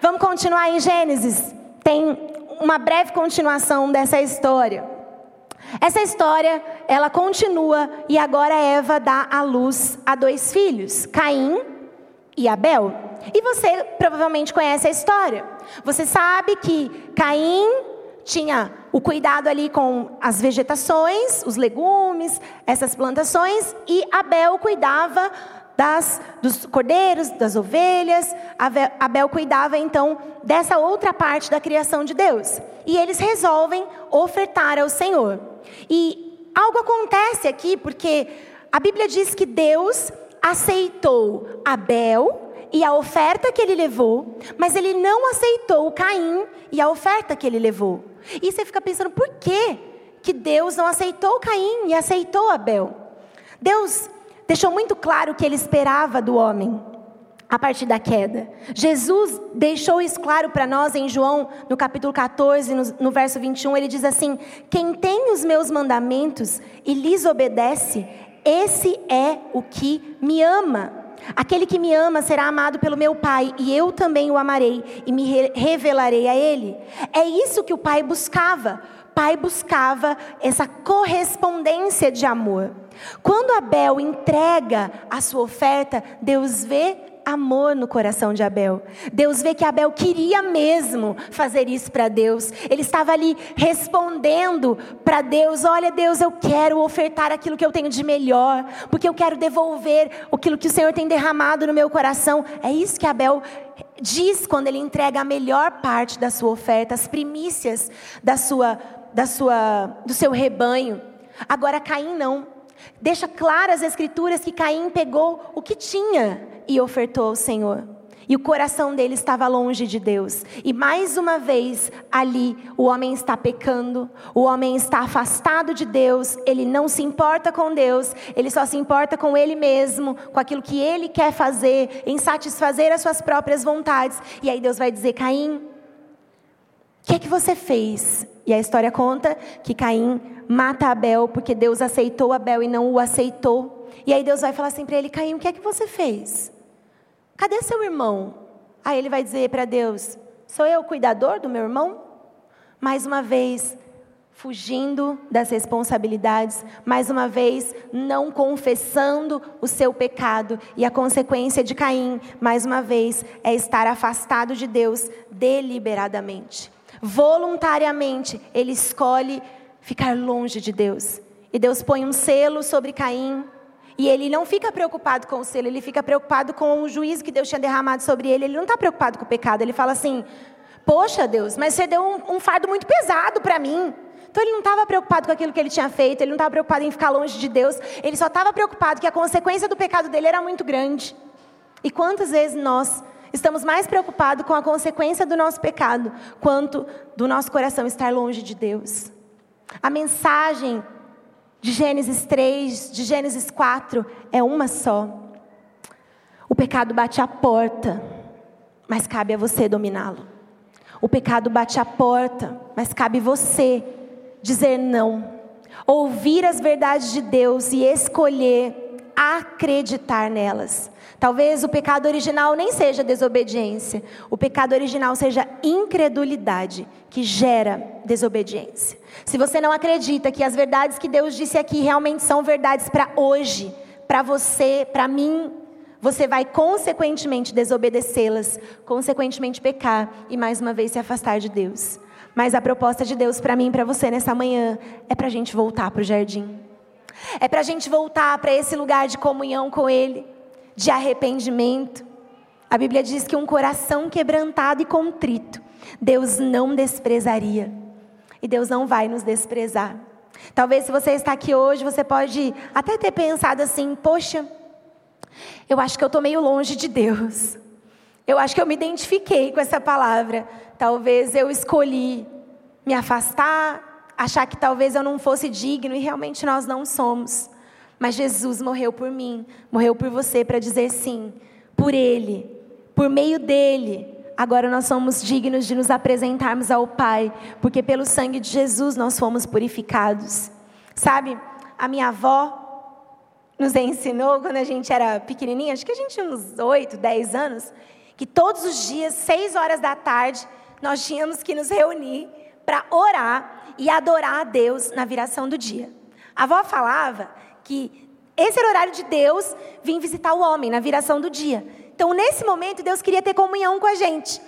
Vamos continuar em Gênesis. Tem uma breve continuação dessa história. Essa história, ela continua e agora Eva dá à luz a dois filhos, Caim e Abel. E você provavelmente conhece a história. Você sabe que Caim tinha o cuidado ali com as vegetações, os legumes, essas plantações, e Abel cuidava das, dos cordeiros, das ovelhas. Abel cuidava então dessa outra parte da criação de Deus. E eles resolvem ofertar ao Senhor. E algo acontece aqui, porque a Bíblia diz que Deus aceitou Abel e a oferta que ele levou, mas ele não aceitou Caim e a oferta que ele levou. E você fica pensando, por quê que Deus não aceitou Caim e aceitou Abel? Deus deixou muito claro o que ele esperava do homem a partir da queda. Jesus deixou isso claro para nós em João, no capítulo 14, no, no, verso 21, ele diz assim: Quem tem os meus mandamentos e lhes obedece, esse é o que me ama. Aquele que me ama será amado pelo meu Pai, e eu também o amarei e me re revelarei a ele. É isso que o Pai buscava. O pai buscava essa correspondência de amor. Quando Abel entrega a sua oferta, Deus vê amor no coração de Abel. Deus vê que Abel queria mesmo fazer isso para Deus. Ele estava ali respondendo para Deus: Olha, Deus, eu quero ofertar aquilo que eu tenho de melhor, porque eu quero devolver aquilo que o Senhor tem derramado no meu coração. É isso que Abel diz quando ele entrega a melhor parte da sua oferta, as primícias da sua, da sua, do seu rebanho. Agora Caim não. Deixa claras as escrituras que Caim pegou o que tinha e ofertou ao Senhor. E o coração dele estava longe de Deus. E mais uma vez, ali, o homem está pecando, o homem está afastado de Deus, ele não se importa com Deus, ele só se importa com ele mesmo, com aquilo que ele quer fazer, em satisfazer as suas próprias vontades. E aí Deus vai dizer: Caim, o que é que você fez? E a história conta que Caim mata Abel porque Deus aceitou Abel e não o aceitou. E aí Deus vai falar assim para ele: Caim, o que é que você fez? Cadê seu irmão? Aí ele vai dizer para Deus: Sou eu o cuidador do meu irmão? Mais uma vez, fugindo das responsabilidades, mais uma vez, não confessando o seu pecado. E a consequência de Caim, mais uma vez, é estar afastado de Deus deliberadamente. Voluntariamente, ele escolhe ficar longe de Deus. E Deus põe um selo sobre Caim, e ele não fica preocupado com o selo, ele fica preocupado com o juízo que Deus tinha derramado sobre ele. Ele não está preocupado com o pecado. Ele fala assim: Poxa, Deus, mas você deu um, um fardo muito pesado para mim. Então ele não estava preocupado com aquilo que ele tinha feito, ele não estava preocupado em ficar longe de Deus, ele só estava preocupado que a consequência do pecado dele era muito grande. E quantas vezes nós estamos mais preocupados com a consequência do nosso pecado, quanto do nosso coração estar longe de Deus? A mensagem de Gênesis 3, de Gênesis 4, é uma só. O pecado bate a porta, mas cabe a você dominá-lo. O pecado bate a porta, mas cabe você dizer não. Ouvir as verdades de Deus e escolher acreditar nelas. Talvez o pecado original nem seja desobediência, o pecado original seja incredulidade, que gera desobediência. Se você não acredita que as verdades que Deus disse aqui realmente são verdades para hoje, para você, para mim, você vai consequentemente desobedecê-las, consequentemente pecar e mais uma vez se afastar de Deus. Mas a proposta de Deus para mim e para você nessa manhã é para a gente voltar para o jardim. É para a gente voltar para esse lugar de comunhão com Ele de arrependimento. A Bíblia diz que um coração quebrantado e contrito, Deus não desprezaria. E Deus não vai nos desprezar. Talvez se você está aqui hoje, você pode até ter pensado assim: poxa, eu acho que eu estou meio longe de Deus. Eu acho que eu me identifiquei com essa palavra. Talvez eu escolhi me afastar, achar que talvez eu não fosse digno e realmente nós não somos. Mas Jesus morreu por mim, morreu por você para dizer sim, por Ele, por meio dele. Agora nós somos dignos de nos apresentarmos ao Pai, porque pelo sangue de Jesus nós fomos purificados. Sabe, a minha avó nos ensinou quando a gente era pequenininha, acho que a gente tinha uns 8, 10 anos, que todos os dias, 6 horas da tarde, nós tínhamos que nos reunir para orar e adorar a Deus na viração do dia. A avó falava que esse era o horário de Deus vir visitar o homem na viração do dia. Então, nesse momento, Deus queria ter comunhão com a gente.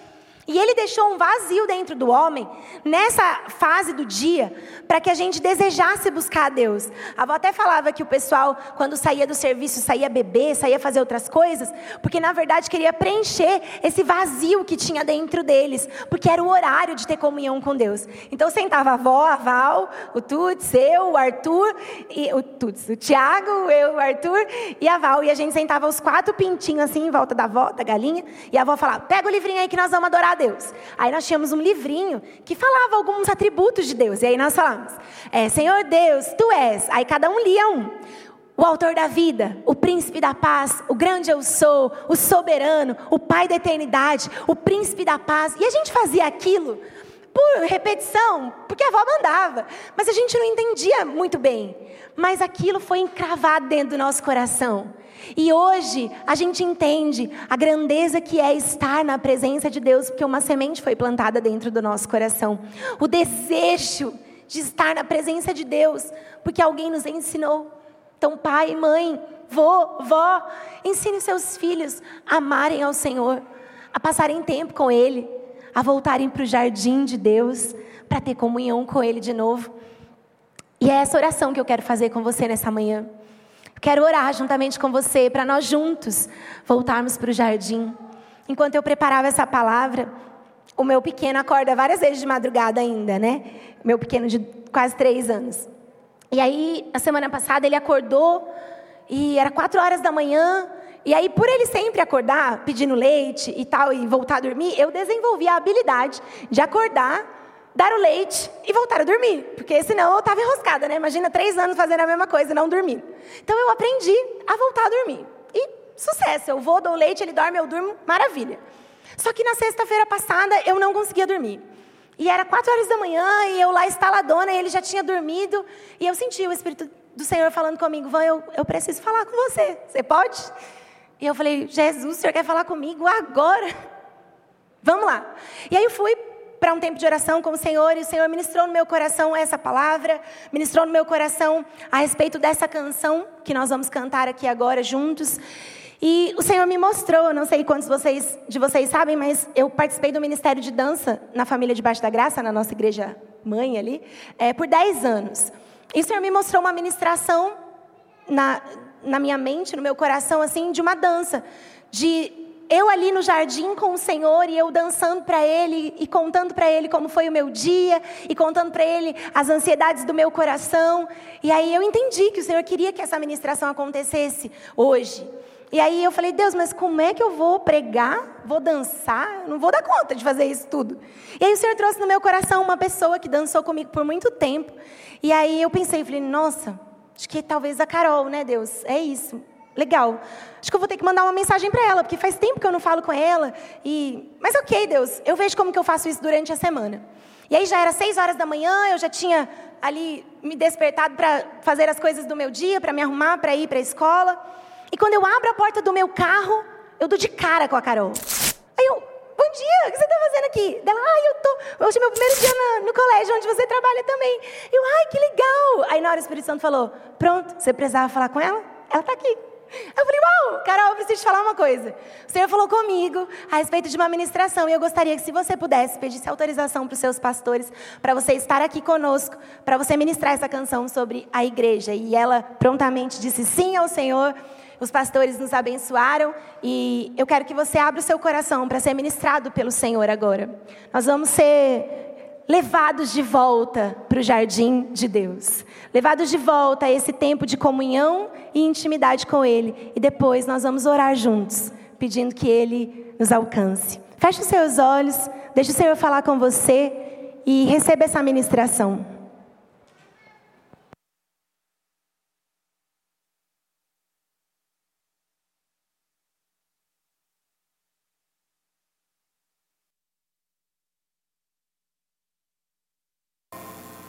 E ele deixou um vazio dentro do homem, nessa fase do dia, para que a gente desejasse buscar a Deus. A avó até falava que o pessoal, quando saía do serviço, saía beber, saía fazer outras coisas, porque na verdade queria preencher esse vazio que tinha dentro deles, porque era o horário de ter comunhão com Deus. Então sentava a avó, a Val, o Tuts, eu, o Arthur, e, o Tuts, o Tiago, eu, o Arthur e a Val. E a gente sentava os quatro pintinhos assim em volta da avó, da galinha, e a avó falava: pega o livrinho aí que nós vamos adorar Deus. Aí nós tínhamos um livrinho que falava alguns atributos de Deus. E aí nós falamos: é, Senhor Deus, tu és. Aí cada um lia um. O autor da vida, o príncipe da paz, o grande eu sou, o soberano, o pai da eternidade, o príncipe da paz. E a gente fazia aquilo por repetição, porque a avó mandava. Mas a gente não entendia muito bem. Mas aquilo foi encravado dentro do nosso coração. E hoje a gente entende a grandeza que é estar na presença de Deus, porque uma semente foi plantada dentro do nosso coração. O desejo de estar na presença de Deus, porque alguém nos ensinou. Então, pai, mãe, vô, vó, ensine seus filhos a amarem ao Senhor, a passarem tempo com Ele, a voltarem para o jardim de Deus, para ter comunhão com Ele de novo. E é essa oração que eu quero fazer com você nessa manhã. Quero orar juntamente com você para nós juntos voltarmos para o jardim. Enquanto eu preparava essa palavra, o meu pequeno acorda várias vezes de madrugada ainda, né? Meu pequeno de quase três anos. E aí, a semana passada, ele acordou e era quatro horas da manhã. E aí, por ele sempre acordar pedindo leite e tal, e voltar a dormir, eu desenvolvi a habilidade de acordar dar o leite e voltar a dormir. Porque senão eu estava enroscada, né? Imagina três anos fazendo a mesma coisa e não dormir. Então eu aprendi a voltar a dormir. E sucesso, eu vou, dou o leite, ele dorme, eu durmo, maravilha. Só que na sexta-feira passada eu não conseguia dormir. E era quatro horas da manhã e eu lá estaladona e ele já tinha dormido. E eu senti o Espírito do Senhor falando comigo: Van, eu, eu preciso falar com você. Você pode? E eu falei: Jesus, o Senhor quer falar comigo agora? Vamos lá. E aí eu fui para um tempo de oração com o Senhor, e o Senhor ministrou no meu coração essa palavra, ministrou no meu coração a respeito dessa canção que nós vamos cantar aqui agora juntos. E o Senhor me mostrou, não sei quantos vocês, de vocês sabem, mas eu participei do Ministério de Dança na Família Debaixo da Graça, na nossa igreja mãe ali, é, por 10 anos. E o Senhor me mostrou uma ministração na, na minha mente, no meu coração, assim, de uma dança, de eu ali no jardim com o Senhor e eu dançando para Ele e contando para Ele como foi o meu dia e contando para Ele as ansiedades do meu coração. E aí eu entendi que o Senhor queria que essa ministração acontecesse hoje. E aí eu falei, Deus, mas como é que eu vou pregar, vou dançar? Não vou dar conta de fazer isso tudo. E aí o Senhor trouxe no meu coração uma pessoa que dançou comigo por muito tempo. E aí eu pensei, falei, nossa, acho que talvez a Carol, né, Deus? É isso legal. Acho que eu vou ter que mandar uma mensagem para ela, porque faz tempo que eu não falo com ela. E, mas ok, Deus, eu vejo como que eu faço isso durante a semana. E aí já era seis horas da manhã, eu já tinha ali me despertado para fazer as coisas do meu dia, para me arrumar, para ir para a escola. E quando eu abro a porta do meu carro, eu dou de cara com a Carol. Aí eu, bom dia, o que você está fazendo aqui? Ela, ai, eu tô, hoje é meu primeiro dia no, no colégio, onde você trabalha também. Eu, ai, que legal. Aí na hora o Espírito Santo falou, pronto, você precisava falar com ela? Ela está aqui. Eu falei, uau, Carol, eu preciso te falar uma coisa. O Senhor falou comigo a respeito de uma ministração e eu gostaria que, se você pudesse, pedisse autorização para os seus pastores, para você estar aqui conosco, para você ministrar essa canção sobre a igreja. E ela prontamente disse sim ao Senhor. Os pastores nos abençoaram e eu quero que você abra o seu coração para ser ministrado pelo Senhor agora. Nós vamos ser levados de volta para o jardim de Deus, levados de volta a esse tempo de comunhão e intimidade com Ele, e depois nós vamos orar juntos, pedindo que Ele nos alcance. Feche os seus olhos, deixe o Senhor falar com você e receba essa ministração.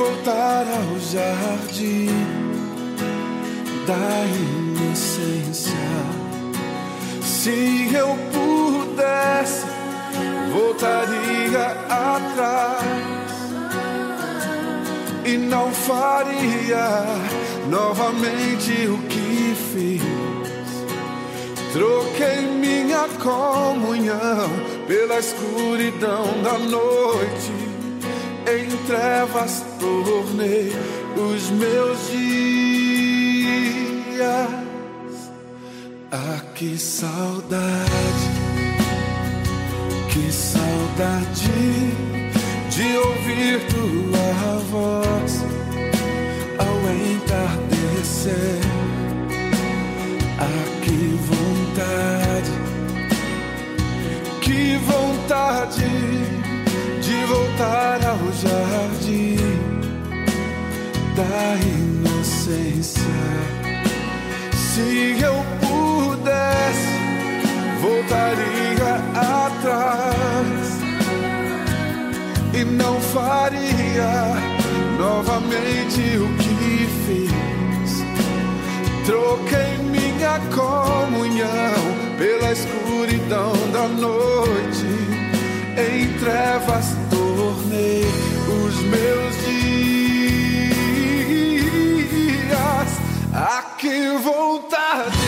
voltar ao jardim da inocência. Se eu pudesse, voltaria atrás e não faria novamente o que fiz. Troquei minha comunhão pela escuridão da noite. Trevas tornei os meus dias. Ah, que saudade, que saudade de ouvir tua voz ao entardecer. Ah, que vontade, que vontade da inocência. Se eu pudesse, voltaria atrás e não faria novamente o que fiz. Troquei minha comunhão pela escuridão da noite. Em trevas tornei os meus dias. Que